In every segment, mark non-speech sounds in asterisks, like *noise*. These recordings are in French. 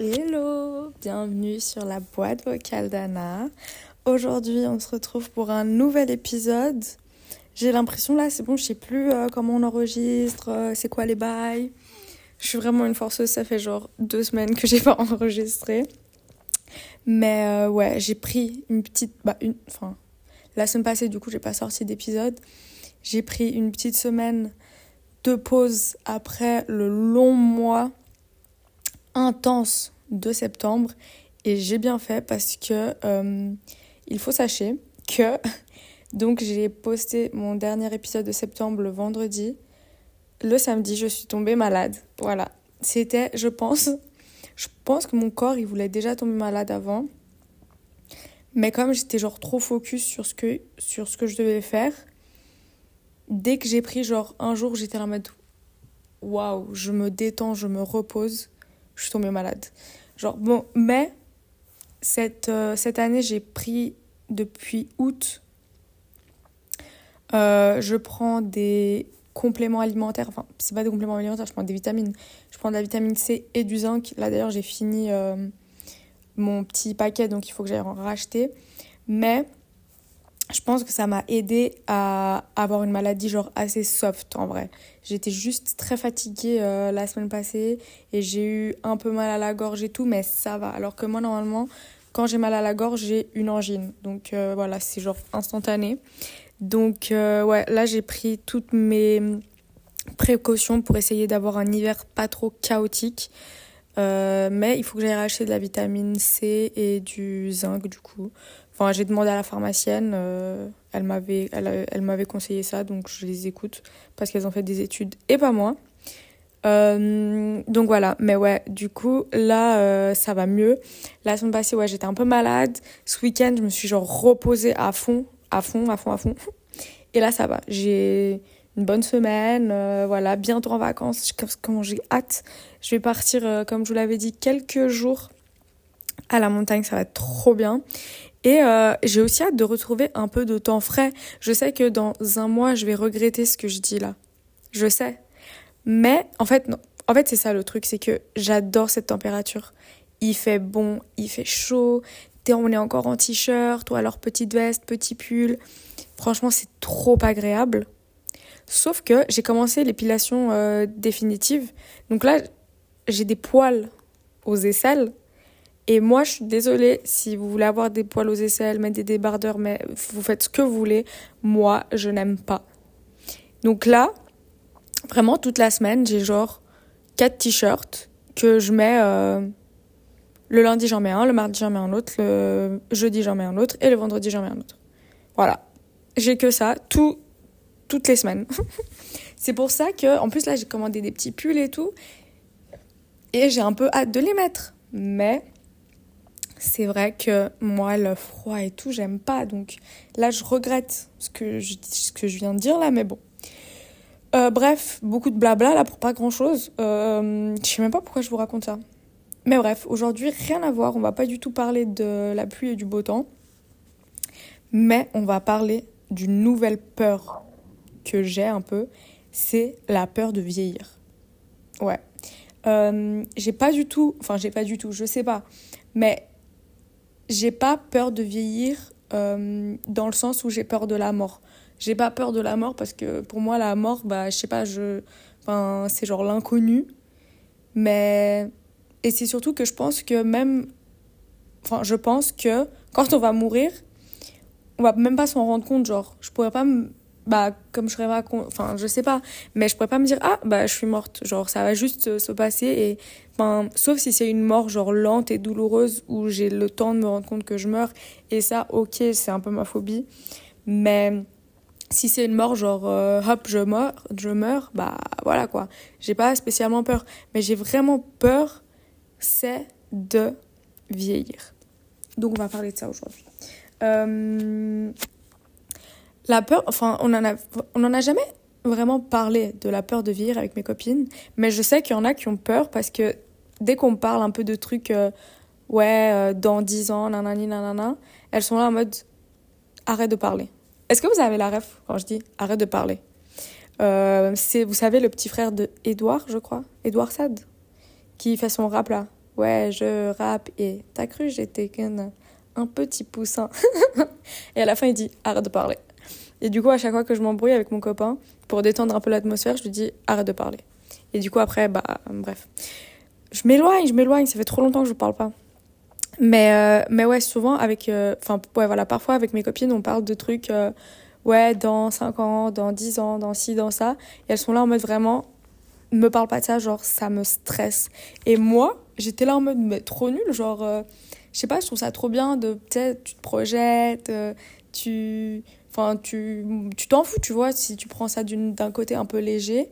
Hello, bienvenue sur la boîte vocale d'Anna. Aujourd'hui, on se retrouve pour un nouvel épisode. J'ai l'impression là, c'est bon, je sais plus euh, comment on enregistre, euh, c'est quoi les bails. Je suis vraiment une forceuse, ça fait genre deux semaines que j'ai pas *laughs* enregistré. Mais euh, ouais, j'ai pris une petite. Bah, une, enfin, la semaine passée, du coup, j'ai pas sorti d'épisode. J'ai pris une petite semaine de pause après le long mois intense de septembre. Et j'ai bien fait parce que euh, il faut sachez que *laughs* donc j'ai posté mon dernier épisode de septembre le vendredi. Le samedi, je suis tombée malade. Voilà. C'était, je pense, je pense que mon corps, il voulait déjà tomber malade avant. Mais comme j'étais genre trop focus sur ce que, sur ce que je devais faire, dès que j'ai pris genre un jour, j'étais en mode waouh, je me détends, je me repose, je suis tombée malade. Genre bon, mais cette, euh, cette année, j'ai pris depuis août, euh, je prends des compléments alimentaires, enfin, c'est pas des compléments alimentaires, je prends des vitamines. Je prends de la vitamine C et du zinc. Là d'ailleurs, j'ai fini euh, mon petit paquet, donc il faut que j'aille en racheter. Mais je pense que ça m'a aidé à avoir une maladie genre assez soft en vrai. J'étais juste très fatiguée euh, la semaine passée et j'ai eu un peu mal à la gorge et tout, mais ça va. Alors que moi normalement, quand j'ai mal à la gorge, j'ai une angine. Donc euh, voilà, c'est genre instantané. Donc euh, là j'ai pris toutes mes précautions pour essayer d'avoir un hiver pas trop chaotique. Euh, mais il faut que j'aille racheter de la vitamine C et du zinc du coup. Enfin, j'ai demandé à la pharmacienne, euh, elle m'avait elle, elle m'avait conseillé ça, donc je les écoute parce qu'elles ont fait des études et pas moi. Euh, donc voilà, mais ouais, du coup, là, ça va mieux. La semaine passée, ouais, j'étais un peu malade. Ce week-end, je me suis genre reposée à fond, à fond, à fond, à fond. Et là, ça va. J'ai une bonne semaine, euh, voilà, bientôt en vacances. Comment j'ai hâte. Je vais partir, euh, comme je vous l'avais dit, quelques jours à la montagne, ça va être trop bien. Et euh, j'ai aussi hâte de retrouver un peu de temps frais. Je sais que dans un mois, je vais regretter ce que je dis là. Je sais. Mais en fait, non. En fait, c'est ça le truc, c'est que j'adore cette température. Il fait bon, il fait chaud. On est encore en t-shirt ou alors petite veste, petit pull. Franchement, c'est trop agréable. Sauf que j'ai commencé l'épilation euh, définitive. Donc là, j'ai des poils aux aisselles. Et moi, je suis désolée si vous voulez avoir des poils aux aisselles, mettre des débardeurs, mais vous faites ce que vous voulez. Moi, je n'aime pas. Donc là, vraiment toute la semaine, j'ai genre quatre t-shirts que je mets. Euh, le lundi, j'en mets un, le mardi, j'en mets un autre, le jeudi, j'en mets un autre, et le vendredi, j'en mets un autre. Voilà. J'ai que ça, tout, toutes les semaines. *laughs* c'est pour ça que, en plus, là, j'ai commandé des petits pulls et tout. Et j'ai un peu hâte de les mettre. Mais c'est vrai que moi, le froid et tout, j'aime pas. Donc là, je regrette ce que je, viens de dire là, mais bon. Euh, bref, beaucoup de blabla là pour pas grand chose. Euh, je sais même pas pourquoi je vous raconte ça. Mais bref, aujourd'hui, rien à voir. On va pas du tout parler de la pluie et du beau temps. Mais on va parler d'une nouvelle peur que j'ai un peu. C'est la peur de vieillir. Ouais. Euh, j'ai pas du tout. Enfin, j'ai pas du tout. Je sais pas. Mais j'ai pas peur de vieillir euh, dans le sens où j'ai peur de la mort. J'ai pas peur de la mort parce que pour moi, la mort, bah, je sais pas, je. Enfin, c'est genre l'inconnu. Mais et c'est surtout que je pense que même. Enfin, je pense que quand on va mourir, on va même pas s'en rendre compte. Genre, je pourrais pas me. Bah, comme je serais pas. Enfin, je sais pas. Mais je pourrais pas me dire, ah, bah, je suis morte. Genre, ça va juste se passer. Et. Enfin, sauf si c'est une mort, genre, lente et douloureuse, où j'ai le temps de me rendre compte que je meurs. Et ça, ok, c'est un peu ma phobie. Mais si c'est une mort genre euh, hop je meurs je meurs bah voilà quoi j'ai pas spécialement peur mais j'ai vraiment peur c'est de vieillir donc on va parler de ça aujourd'hui euh, la peur enfin on en a a jamais vraiment parlé de la peur de vieillir avec mes copines mais je sais qu'il y en a qui ont peur parce que dès qu'on parle un peu de trucs euh, ouais dans 10 ans nanani nanana elles sont là en mode arrête de parler Est-ce que vous avez la ref quand je dis arrête de parler? Euh, C'est, vous savez, le petit frère de Edouard, je crois, Edouard Sad, qui fait son rap là. Ouais, je rappe et t'as cru j'étais un petit poussin. *laughs* et à la fin, il dit arrête de parler. Et du coup, à chaque fois que je m'embrouille avec mon copain, pour détendre un peu l'atmosphère, je lui dis arrête de parler. Et du coup, après, bah, bref. Je m'éloigne, je m'éloigne, ça fait trop longtemps que je parle pas. Mais, euh, mais ouais, souvent avec. euh, Enfin, ouais, voilà, parfois avec mes copines, on parle de trucs. euh, ouais, dans 5 ans, dans 10 ans, dans ci, dans ça. Et elles sont là en mode vraiment. Me parle pas de ça, genre, ça me stresse. Et moi, j'étais là en mode, mais trop nul, genre. Je sais pas, je trouve ça trop bien de. Peut-être, tu te projettes, euh, tu. Enfin, tu tu t'en fous, tu vois, si tu prends ça d'un côté un peu léger.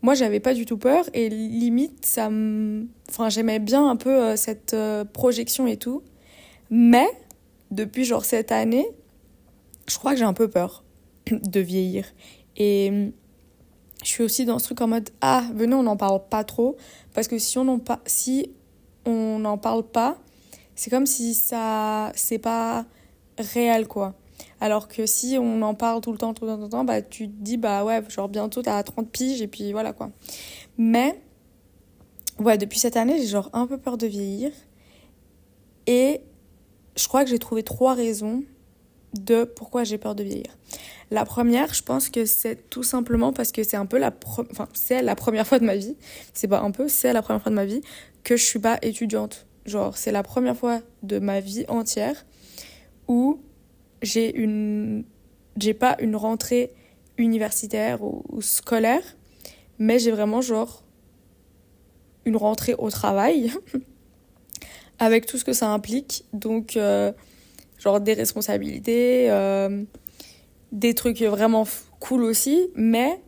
Moi, j'avais pas du tout peur et limite, ça. Enfin, j'aimais bien un peu euh, cette euh, projection et tout. Mais, depuis genre cette année, je crois que j'ai un peu peur *clears throat* de vieillir. Et hum, je suis aussi dans ce truc en mode, ah, venez, on n'en parle pas trop. Parce que si on n'en pa- si on n'en parle pas, c'est comme si ça... C'est pas réel, quoi. Alors que si on en parle tout le temps, tout le temps, tout le temps, bah tu te dis, bah ouais, genre bientôt t'as 30 piges et puis voilà quoi. Mais, ouais, depuis cette année, j'ai genre un peu peur de vieillir. Et je crois que j'ai trouvé trois raisons de pourquoi j'ai peur de vieillir. La première, je pense que c'est tout simplement parce que c'est un peu la, enfin, c'est la première fois de ma vie, c'est pas un peu, c'est la première fois de ma vie que je suis pas étudiante. Genre, c'est la première fois de ma vie entière où j'ai une j'ai pas une rentrée universitaire ou, scolaire mais j'ai vraiment genre une rentrée au travail *laughs* avec tout ce que ça implique. Donc euh, genre des responsabilités euh, des trucs vraiment cool aussi mais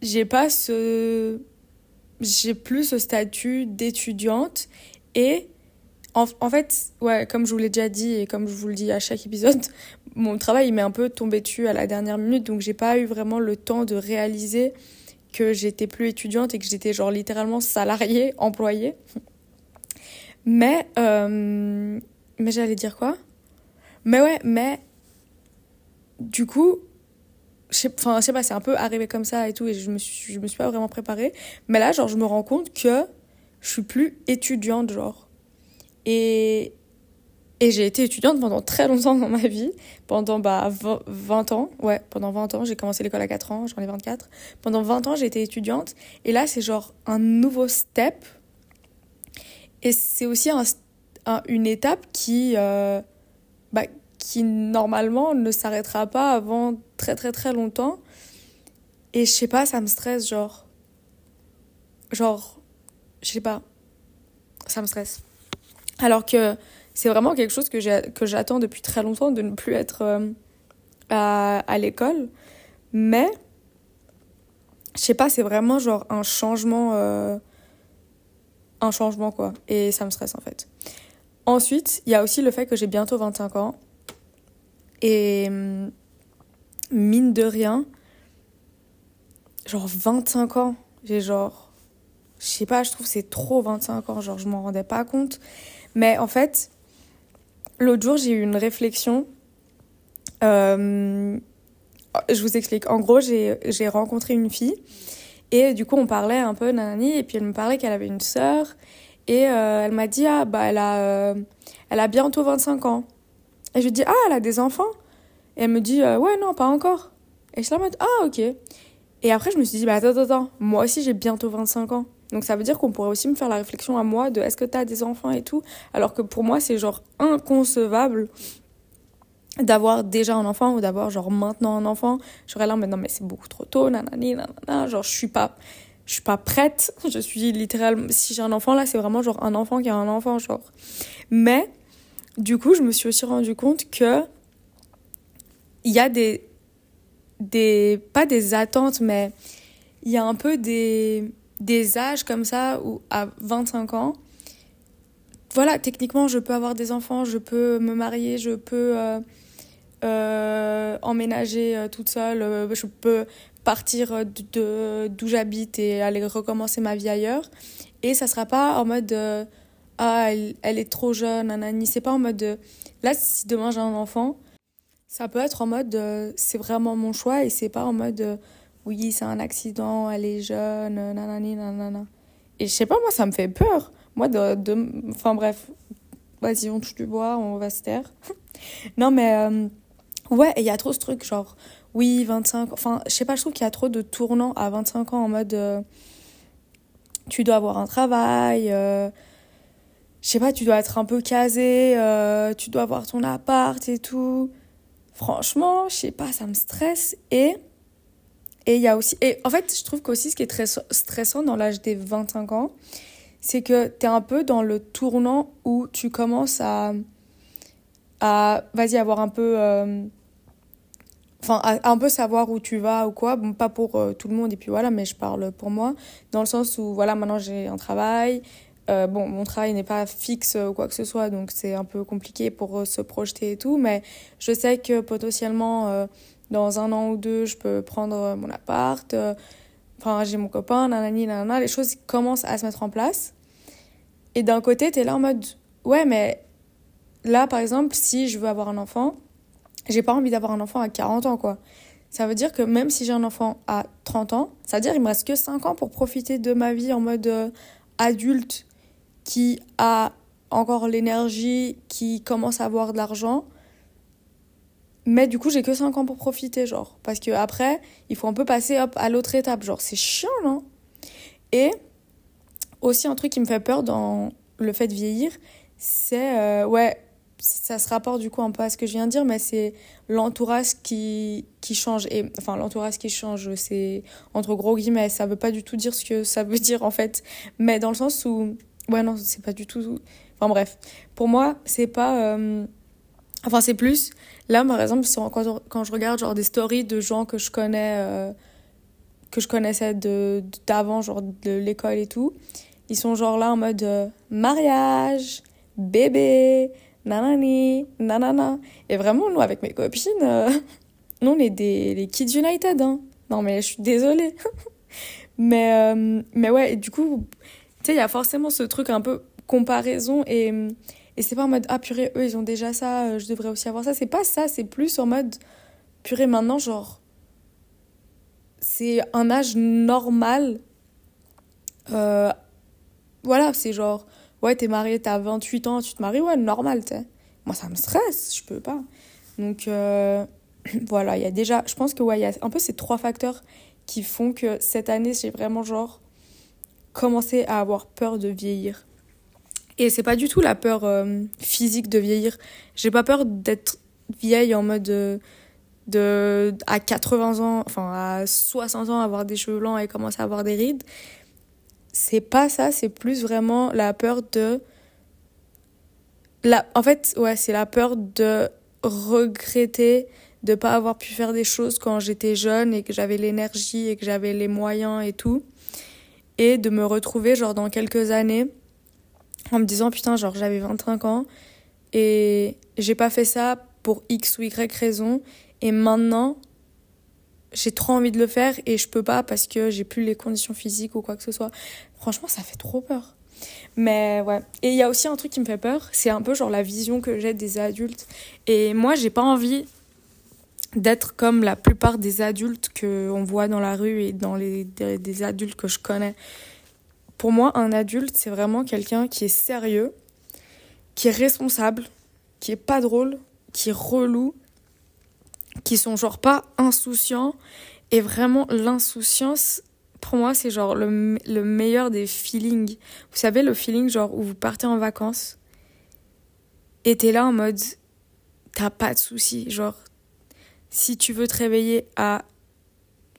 j'ai pas ce j'ai plus ce statut d'étudiante et en, en fait, ouais, comme je vous l'ai déjà dit et comme je vous le dis à chaque épisode, *laughs* mon travail il m'est un peu tombé dessus à la dernière minute, donc j'ai pas eu vraiment le temps de réaliser que j'étais plus étudiante et que j'étais genre littéralement salariée, *laughs* employée. Mais, euh, mais j'allais dire quoi? Mais ouais, mais du coup, enfin, je sais pas, c'est un peu arrivé comme ça et tout, et je me suis, je me suis pas vraiment préparée. Mais là, genre, je me rends compte que je suis plus étudiante, genre. Et, et j'ai été étudiante pendant très longtemps dans ma vie, pendant bah, 20 20 ans. Ouais, pendant 20 ans. J'ai commencé l'école à 4 ans, j'en ai 24. Pendant 20 ans, j'ai été étudiante. Et là, c'est genre un nouveau step. Et c'est aussi un, un- une étape qui, euh, bah, qui normalement ne s'arrêtera pas avant très très très longtemps. Et je sais pas, ça me stresse, genre. Genre, je sais pas. Ça me stresse. Alors que c'est vraiment quelque chose que j'attends depuis très longtemps de ne plus être euh, à, à l'école. Mais, je sais pas, c'est vraiment genre un changement. euh, un changement quoi. Et ça me stresse en fait. Ensuite, il y a aussi le fait que j'ai bientôt 25 ans. Et mine de rien, genre 25 ans, j'ai genre. Je sais pas, je trouve c'est trop 25 ans, genre je m'en rendais pas compte. Mais en fait, l'autre jour, j'ai eu une réflexion. Euh, je vous explique. En gros, j'ai rencontré une fille et du coup, on parlait un peu nanani et puis elle me parlait qu'elle avait une sœur et euh, elle m'a dit ah bah elle a euh, elle a bientôt 25 ans. Et je lui dis ah elle a des enfants? Et elle me dit ouais non pas encore. Et je suis là en mode ah ok. Et après je me suis dit bah attends attends moi aussi j'ai bientôt 25 ans. Donc ça veut dire qu'on pourrait aussi me faire la réflexion à moi de est-ce que t'as des enfants et tout alors que pour moi c'est genre inconcevable d'avoir déjà un enfant ou d'avoir genre maintenant un enfant. J'aurais là mais non mais c'est beaucoup trop tôt nanani nanana genre je suis pas je suis pas prête. *laughs* Je suis littéralement si j'ai un enfant là c'est vraiment genre un enfant qui a un enfant genre. Mais du coup je me suis aussi rendu compte que il y a des des pas des attentes mais il y a un peu des des âges comme ça où à 25 ans voilà techniquement je peux avoir des enfants je peux me marier je peux euh, euh, emménager euh, toute seule je peux partir de d'où j'habite et aller recommencer ma vie ailleurs. Et ça sera pas en mode ah elle, est trop jeune nanani. C'est pas en mode de- là si demain j'ai un enfant Ça peut être en mode c'est vraiment mon choix et c'est pas en mode oui, c'est un accident, elle est jeune, nanani, nanana. Et je sais pas, moi, ça me fait peur. Moi, de. de... Enfin, bref. Vas-y, on touche du bois, on va se taire. *laughs* non, mais. Euh, ouais, il y a trop ce truc, genre. Oui, 25. Enfin, je sais pas, je trouve qu'il y a trop de tournants à 25 ans en mode. Euh, tu dois avoir un travail. Euh, je sais pas, tu dois être un peu casé. tu dois avoir ton appart et tout. Franchement, je sais pas, ça me stresse. Et et il y a aussi. Et en fait, je trouve qu'aussi ce qui est très stressant dans l'âge des 25 ans, c'est que tu es un peu dans le tournant où tu commences à. à vas-y, avoir un peu. Euh, enfin, un peu savoir où tu vas ou quoi. Bon, pas pour euh, tout le monde, et puis voilà, mais je parle pour moi. Dans le sens où, voilà, maintenant j'ai un travail. Euh, bon, mon travail n'est pas fixe ou quoi que ce soit, donc c'est un peu compliqué pour se projeter et tout, mais je sais que potentiellement dans un an ou deux, je peux prendre mon appart, euh, enfin, j'ai mon copain, nanani, nanana, les choses commencent à se mettre en place. Et d'un côté, tu es là en mode, ouais, mais là, par exemple, si je veux avoir un enfant, j'ai pas envie d'avoir un enfant à 40 ans, quoi. Ça veut dire que même si j'ai un enfant à 30 ans, ça veut dire qu'il me reste que 5 ans pour profiter de ma vie en mode euh, adulte qui a encore l'énergie, qui commence à avoir de l'argent mais du coup, j'ai que 5 ans pour profiter, genre. Parce que après, il faut un peu passer hop, à l'autre étape. Genre, c'est chiant, non? Et aussi, un truc qui me fait peur dans le fait de vieillir, c'est. Euh, ouais, ça se rapporte du coup un peu à ce que je viens de dire, mais c'est l'entourage qui, qui change. Et, enfin, l'entourage qui change, c'est entre gros guillemets. Ça veut pas du tout dire ce que ça veut dire, en fait. Mais dans le sens où. Ouais, non, c'est pas du tout. Enfin, bref. Pour moi, c'est pas. Euh, enfin, c'est plus Là, par exemple, quand je regarde genre des stories de gens que je connais, euh, que je connaissais de d'avant, genre de l'école et tout, ils sont genre là en mode euh, mariage, bébé, nanani, nanana. Et vraiment, nous, avec mes copines, euh, *laughs* nous, on est des les Kids United. Hein. Non, mais je suis désolée. *laughs* mais, mais ouais, et du coup, tu sais, il y a forcément ce truc un peu comparaison et et c'est pas en mode, ah purée, eux, ils ont déjà ça, euh, je devrais aussi avoir ça. C'est pas ça, c'est plus en mode, purée, maintenant, genre, c'est un âge normal. Euh, voilà, c'est genre, ouais, t'es marié, t'as 28 ans, tu te maries, ouais, normal, tu Moi, ça me stresse, je peux pas. Donc, euh, *clears throat* voilà, il y a déjà, je pense que, ouais, il y a un peu ces trois facteurs qui font que cette année, j'ai vraiment, genre, commencé à avoir peur de vieillir. Et c'est pas du tout la peur euh, physique de vieillir. J'ai pas peur d'être vieille en mode euh, de, à 80 ans, enfin à 60 ans, avoir des cheveux blancs et commencer à avoir des rides. C'est pas ça, c'est plus vraiment la peur de. La, en fait, ouais, c'est la peur de regretter de pas avoir pu faire des choses quand j'étais jeune et que j'avais l'énergie et que j'avais les moyens et tout. Et de me retrouver, genre, dans quelques années en me disant putain genre j'avais 25 ans et j'ai pas fait ça pour X ou Y raison et maintenant j'ai trop envie de le faire et je peux pas parce que j'ai plus les conditions physiques ou quoi que ce soit. Franchement, ça fait trop peur. Mais ouais. Et il y a aussi un truc qui me fait peur, c'est un peu genre la vision que j'ai des adultes. Et moi, j'ai pas envie d'être comme la plupart des adultes qu'on voit dans la rue et dans les des adultes que je connais. Pour moi, un adulte, c'est vraiment quelqu'un qui est sérieux, qui est responsable, qui est pas drôle, qui est relou, qui sont genre pas insouciants. Et vraiment, l'insouciance, pour moi, c'est genre le, meilleur des feelings. Vous savez, le feeling genre où vous partez en vacances et t'es là en mode, t'as pas de soucis. Genre, si tu veux te réveiller à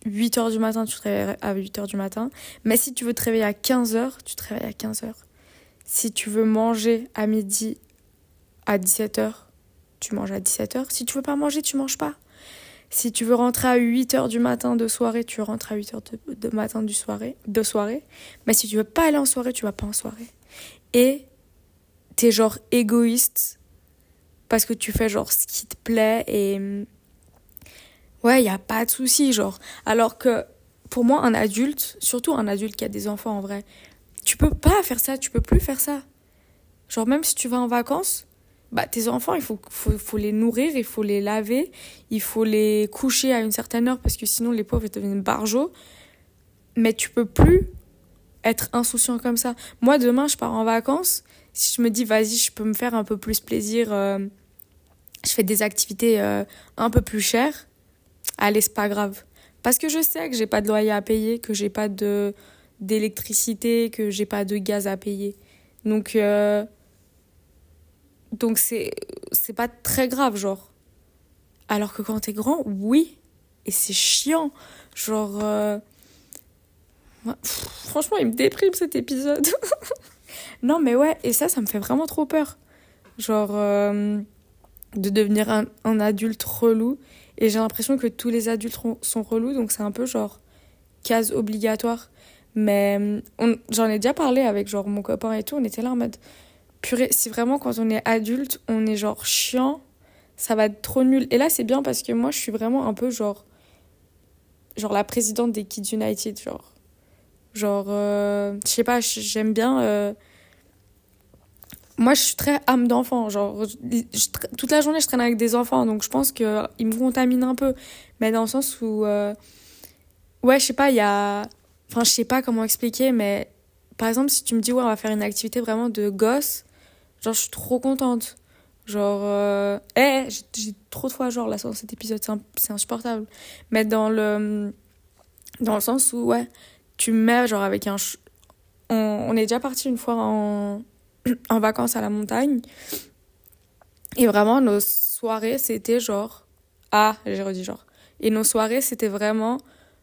8 h du matin, tu te réveilles à 8 h du matin. Mais si tu veux te réveiller à 15 h, tu te réveilles à 15 h. Si tu veux manger à midi à 17 h, tu manges à 17 h. Si tu veux pas manger, tu manges pas. Si tu veux rentrer à 8 h du matin de soirée, tu rentres à 8 h de, matin du soirée, de soirée. Mais si tu veux pas aller en soirée, tu vas pas en soirée. Et t'es genre égoïste parce que tu fais genre ce qui te plaît et ouais, il n'y a pas de souci, genre. Alors que pour moi, un adulte, surtout un adulte qui a des enfants en vrai, tu peux pas faire ça, tu peux plus faire ça. Genre, même si tu vas en vacances, bah, tes enfants, il faut, faut, faut, les nourrir, il faut les laver, il faut les coucher à une certaine heure parce que sinon les pauvres deviennent barjots. Mais tu peux plus être insouciant comme ça. Moi, demain, je pars en vacances. Si je me dis, vas-y, je peux me faire un peu plus plaisir, euh, je fais des activités euh, un peu plus chères, allez, c'est pas grave. Parce que je sais que j'ai pas de loyer à payer, que j'ai pas de d'électricité, que j'ai pas de gaz à payer. Donc, euh, donc c'est, c'est pas très grave, genre. Alors que quand t'es grand, oui. Et c'est chiant. Genre. Euh, franchement, il me déprime cet épisode. *laughs* non, mais ouais, et ça, ça me fait vraiment trop peur. Genre. Euh, de devenir un, un, adulte relou. Et j'ai l'impression que tous les adultes sont relous, donc c'est un peu genre case obligatoire. Mais j'en ai déjà parlé avec genre mon copain et tout, on était là en mode purée, si vraiment quand on est adulte, on est genre chiant, ça va être trop nul. Et là, c'est bien parce que moi, je suis vraiment un peu genre genre la présidente des Kids United, genre genre euh, je sais pas, j'aime bien euh, moi, je suis très âme d'enfant. Genre, toute la journée, je traîne avec des enfants, donc je pense qu'ils me contaminent un peu. Mais dans le sens où. Euh, ouais, je sais pas, il y a. Enfin, je sais pas comment expliquer, mais par exemple, si tu me dis, ouais, on va faire une activité vraiment de gosse, genre, je suis trop contente. Genre, euh... Eh, j'ai trop de fois, genre, là, sur cet épisode, c'est insupportable. Mais dans le. Dans le sens où, ouais, tu me mets, genre, avec un. On, on est déjà parti une fois en en vacances à la montagne. Et vraiment, nos soirées, c'était genre. Ah, j'ai redit genre. Et nos soirées, c'était vraiment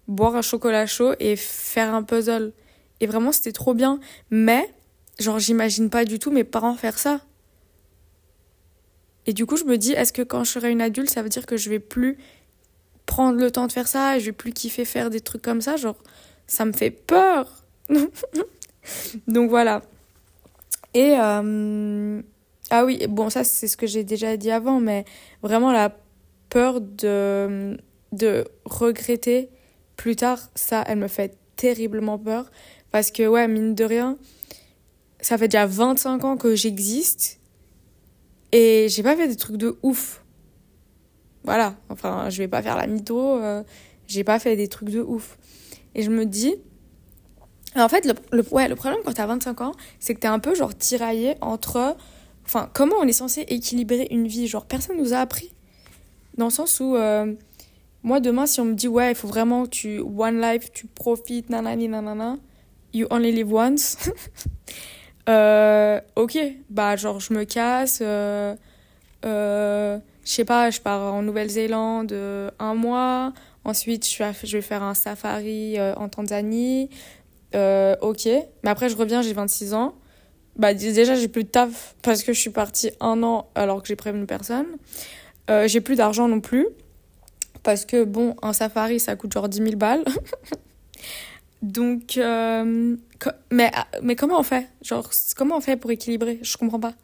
boire un chocolat chaud et faire un puzzle. Et vraiment, c'était trop bien. Mais, genre, j'imagine pas du tout mes parents faire ça. Et du coup, je me dis, est-ce que quand je serai une adulte, ça veut dire que je vais plus prendre le temps de faire ça et je vais plus kiffer faire des trucs comme ça? Genre, ça me fait peur. *laughs* Donc voilà. Et euh, ah oui, bon ça c'est ce que j'ai déjà dit avant, mais vraiment la peur de, de regretter plus tard, ça, elle me fait terriblement peur. Parce que ouais, mine de rien, ça fait déjà 25 ans que j'existe et j'ai pas fait des trucs de ouf. Voilà, enfin, je vais pas faire la mytho, euh, j'ai pas fait des trucs de ouf. Et je me dis, en fait, le, ouais, le problème quand t'as 25 ans, c'est que t'es un peu genre tiraillé entre. Enfin, comment on est censé équilibrer une vie? Genre, personne nous a appris. Dans le sens où. Euh, moi, demain, si on me dit, ouais, il faut vraiment tu. One life, tu profites, nanani, nanana. You only live once. *laughs* euh, ok, bah, genre, je me casse. Euh, euh, je sais pas, je pars en Nouvelle-Zélande un mois. Ensuite, je vais faire un safari en Tanzanie. Euh, ok. Mais après, je reviens, j'ai 26 ans. Bah, déjà, j'ai plus de taf parce que je suis partie un an alors que j'ai prévenu personne. Euh, j'ai plus d'argent non plus. Parce que, bon, un safari, ça coûte genre 10 000 balles. *laughs* Donc, euh, mais, mais comment on fait? Genre, comment on fait pour équilibrer? Je comprends pas.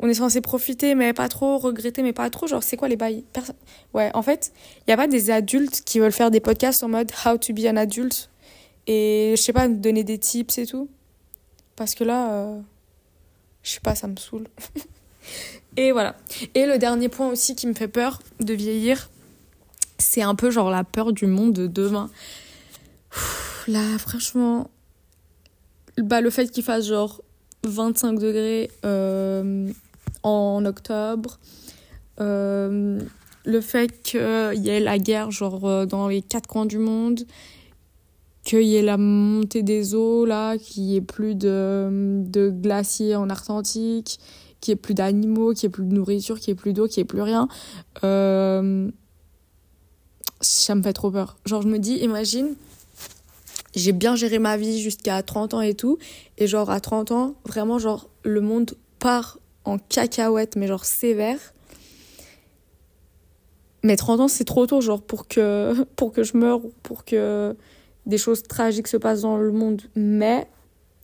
On est censé profiter, mais pas trop, regretter, mais pas trop. Genre, c'est quoi les bails? Ouais, en fait, il n'y a pas des adultes qui veulent faire des podcasts en mode How to be an adult? Et je sais pas, donner des tips et tout. Parce que là, euh, je sais pas, ça me saoule. *laughs* et voilà. Et le dernier point aussi qui me fait peur de vieillir, c'est un peu genre la peur du monde de demain. là, franchement, bah, le fait qu'il fasse genre 25 degrés euh, en octobre, euh, le fait qu'il y ait la guerre genre dans les quatre coins du monde qu'il y ait la montée des eaux, là, qu'il n'y ait plus de, glaciers en Arctique, qu'il n'y ait plus d'animaux, qu'il n'y ait plus de nourriture, qu'il n'y ait plus d'eau, qu'il n'y ait plus rien. Euh, ça me fait trop peur. Genre, je me dis, imagine, j'ai bien géré ma vie jusqu'à 30 ans et tout, et genre, à 30 ans, vraiment, genre, le monde part en cacahuète, mais genre sévère. Mais 30 ans, c'est trop tôt, genre, pour que, *laughs* pour que je meure, pour que des choses tragiques se passent dans le monde, mais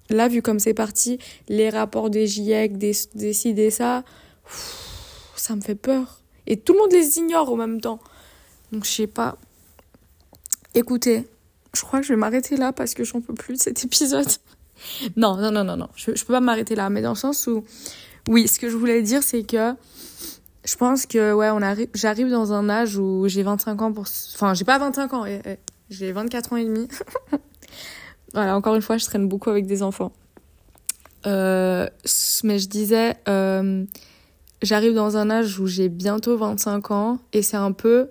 là, vu comme c'est parti, les rapports des GIEC, des, des ça, ça me fait peur. Et tout le monde les ignore en même temps. Donc, je sais pas. Écoutez, je crois que je vais m'arrêter là parce que j'en peux plus de cet épisode. *laughs* non, non, non, non, non. Je, je peux pas m'arrêter là, mais dans le sens où oui, ce que je voulais dire, c'est que je pense que ouais, on arrive, j'arrive dans un âge où j'ai 25 ans pour, enfin, j'ai pas 25 ans, eh, eh, j'ai 24 ans et demi. *laughs* voilà, encore une fois, je traîne beaucoup avec des enfants. Euh, mais je disais, euh, j'arrive dans un âge où j'ai bientôt 25 ans et c'est un peu,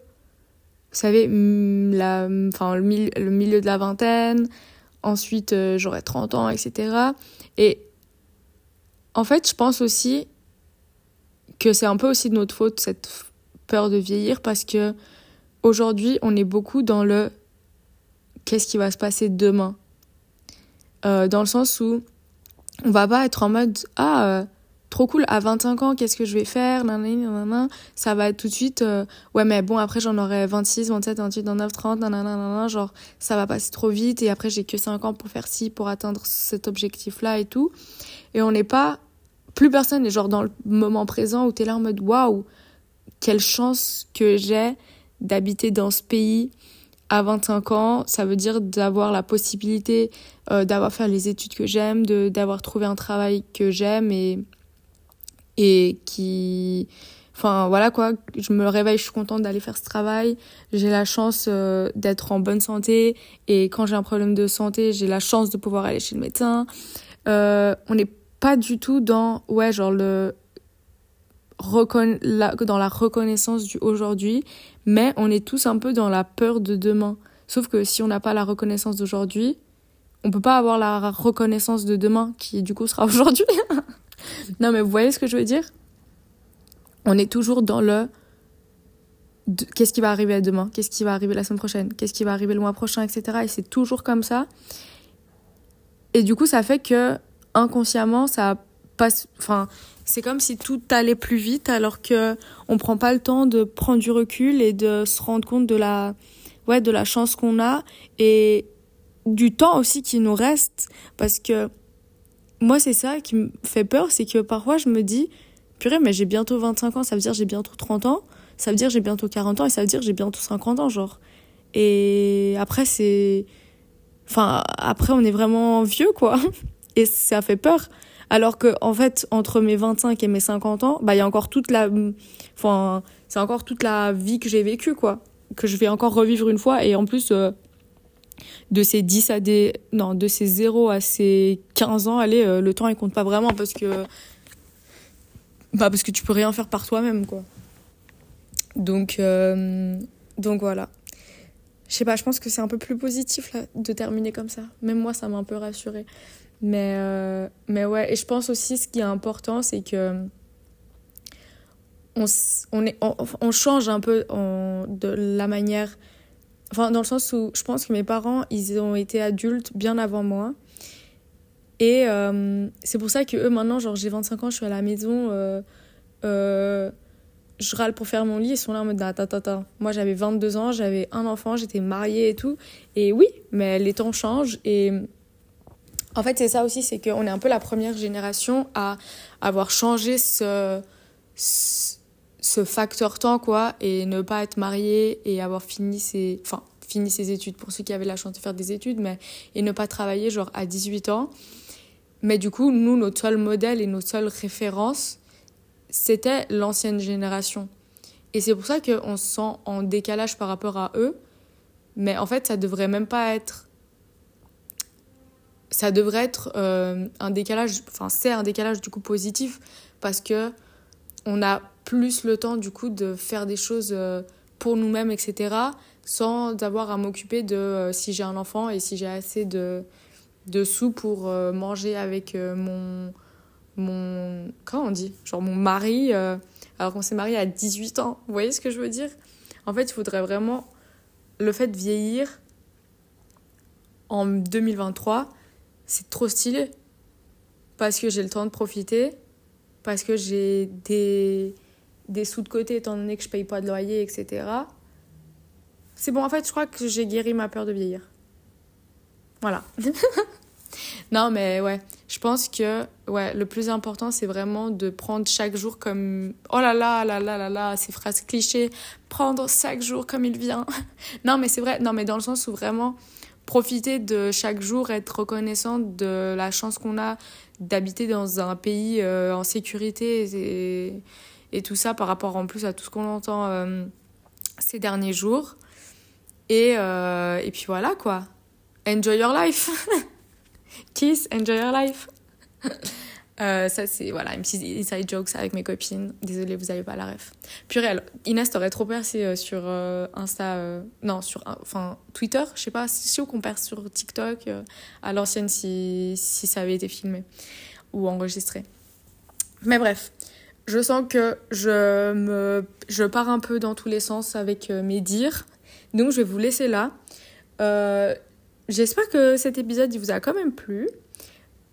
vous savez, la, enfin, le, milieu de la vingtaine, ensuite euh, j'aurai 30 ans, etc. Et en fait, je pense aussi que c'est un peu aussi de notre faute, cette peur de vieillir, parce que aujourd'hui, on est beaucoup dans le qu'est-ce qui va se passer demain. Euh, dans le sens où on va pas être en mode ah euh, trop cool à 25 ans qu'est-ce que je vais faire? Nanana, ça va être tout de suite euh, ouais mais bon après j'en aurai 26 27 28 29 30 nanana, genre ça va passer trop vite et après j'ai que 5 ans pour faire ci pour atteindre cet objectif là et tout et on n'est pas plus personne n'est genre dans le moment présent où tu es là en mode waouh quelle chance que j'ai d'habiter dans ce pays à 25 ans, ça veut dire d'avoir la possibilité euh, d'avoir fait les études que j'aime, d'avoir trouvé un travail que j'aime et et qui enfin voilà quoi, je me réveille, je suis contente d'aller faire ce travail, j'ai la chance euh, d'être en bonne santé et quand j'ai un problème de santé, j'ai la chance de pouvoir aller chez le médecin. Euh, on n'est pas du tout dans ouais, genre le dans la reconnaissance du aujourd'hui, mais on est tous un peu dans la peur de demain. Sauf que si on n'a pas la reconnaissance d'aujourd'hui, on peut pas avoir la reconnaissance de demain, qui du coup sera *laughs* aujourd'hui. non, mais vous voyez ce que je veux dire? On est toujours dans le qu'est-ce qui va arriver demain, qu'est-ce qui va arriver la semaine prochaine, qu'est-ce qui va arriver le mois prochain, etc. Et c'est toujours comme ça. Et du coup, ça fait que inconsciemment, ça c'est comme si tout allait plus vite alors que on prend pas le temps de prendre du recul et de se rendre compte de la ouais de la chance qu'on a et du temps aussi qui nous reste. Parce que moi c'est ça qui me fait peur c'est que parfois je me dis purée mais j'ai bientôt 25 ans ça veut dire j'ai bientôt 30 ans ça veut dire j'ai bientôt 40 ans et ça veut dire j'ai bientôt 50 ans genre. Et après c'est enfin après on est vraiment vieux quoi. *laughs* Et ça fait peur alors que, en fait, entre mes 25 et mes 50 ans, bah, il y a encore toute la, enfin, c'est encore toute la vie que j'ai vécue, quoi. Que je vais encore revivre une fois. Et en plus, euh, de ces 10 à des, non, de ces 0 à ces 15 ans, allez, euh, le temps, il compte pas vraiment parce que, bah, parce que tu peux rien faire par toi-même, quoi. Donc, euh, donc voilà. Je sais pas, je pense que c'est un peu plus positif là, de terminer comme ça. Même moi, ça m'a un peu rassurée. Mais, euh, mais ouais, et je pense aussi ce qui est important, c'est que on, on, est, on, change un peu de la manière. Enfin, dans le sens où je pense que mes parents, ils ont été adultes bien avant moi. Et euh, c'est pour ça que eux, maintenant, genre, j'ai 25 ans, je suis à la maison, euh, je râle pour faire mon lit, ils sont là en mode attends, attends, Moi, j'avais 22 ans, j'avais un enfant, j'étais mariée et tout. Et oui, mais les temps changent et en fait, c'est ça aussi, c'est qu'on est un peu la première génération à avoir changé ce, facteur temps, quoi, et ne pas être marié et avoir fini ses, enfin, fini ses études pour ceux qui avaient la chance de faire des études, mais, et ne pas travailler, genre, à 18 ans. Mais du coup, nous, notre seul modèle et notre seule référence, c'était l'ancienne génération. Et c'est pour ça qu'on se sent en décalage par rapport à eux. Mais en fait, ça devrait même pas être ça devrait être euh, un décalage, enfin c'est un décalage du coup positif parce que on a plus le temps du coup de faire des choses euh, pour nous-mêmes, etc. sans avoir à m'occuper de euh, si j'ai un enfant et si j'ai assez de, de sous pour manger avec mon, mon... Comment on dit Genre mon mari, alors qu'on s'est marié à 18 ans. Vous voyez ce que je veux dire? En fait, il faudrait vraiment... Le fait de vieillir en 2023 c'est trop stylé. Parce que j'ai le temps de profiter, parce que j'ai des, des sous de côté étant donné que je paye pas de loyer, etc. C'est bon, en fait, je crois que j'ai guéri ma peur de vieillir. Voilà. *laughs* non, mais ouais, je pense que ouais, le plus important, c'est vraiment de prendre chaque jour comme. Oh là là, là là là là, ces phrases clichés. Prendre chaque jour comme il vient. *laughs* non, mais c'est vrai, non, mais dans le sens où vraiment profiter de chaque jour, être reconnaissant de la chance qu'on a d'habiter dans un pays euh, en sécurité et, et, tout ça par rapport en plus à tout ce qu'on entend euh, ces derniers jours. Et, euh, et puis voilà quoi. Enjoy your life. *laughs* Kiss, enjoy your life. *laughs* Euh, ça, c'est voilà, une petite inside jokes avec mes copines. Désolée, vous n'avez pas la ref. Purée, Inès, t'aurais trop percé euh, sur euh, Insta, non, sur enfin Twitter, je sais pas, c'est sûr qu'on perce sur TikTok à l'ancienne si, si ça avait été filmé ou enregistré. Mais bref, je sens que je, me, je pars un peu dans tous les sens avec mes dires. Donc, je vais vous laisser là. J'espère que cet épisode il vous a quand même plu.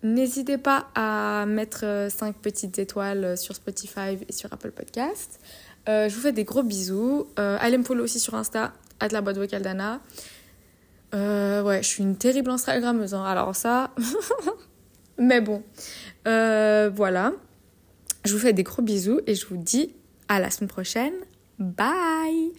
N'hésitez pas à mettre 5 euh, petites étoiles euh, sur Spotify et sur Apple Podcast. Euh, je vous fais des gros bisous. allez me follow aussi sur Insta, à la boîte vocale ouais, je suis une terrible Instagrammeuse, hein. alors ça. *laughs* Mais bon, voilà. Je vous fais des gros bisous et je vous dis à la semaine prochaine. Bye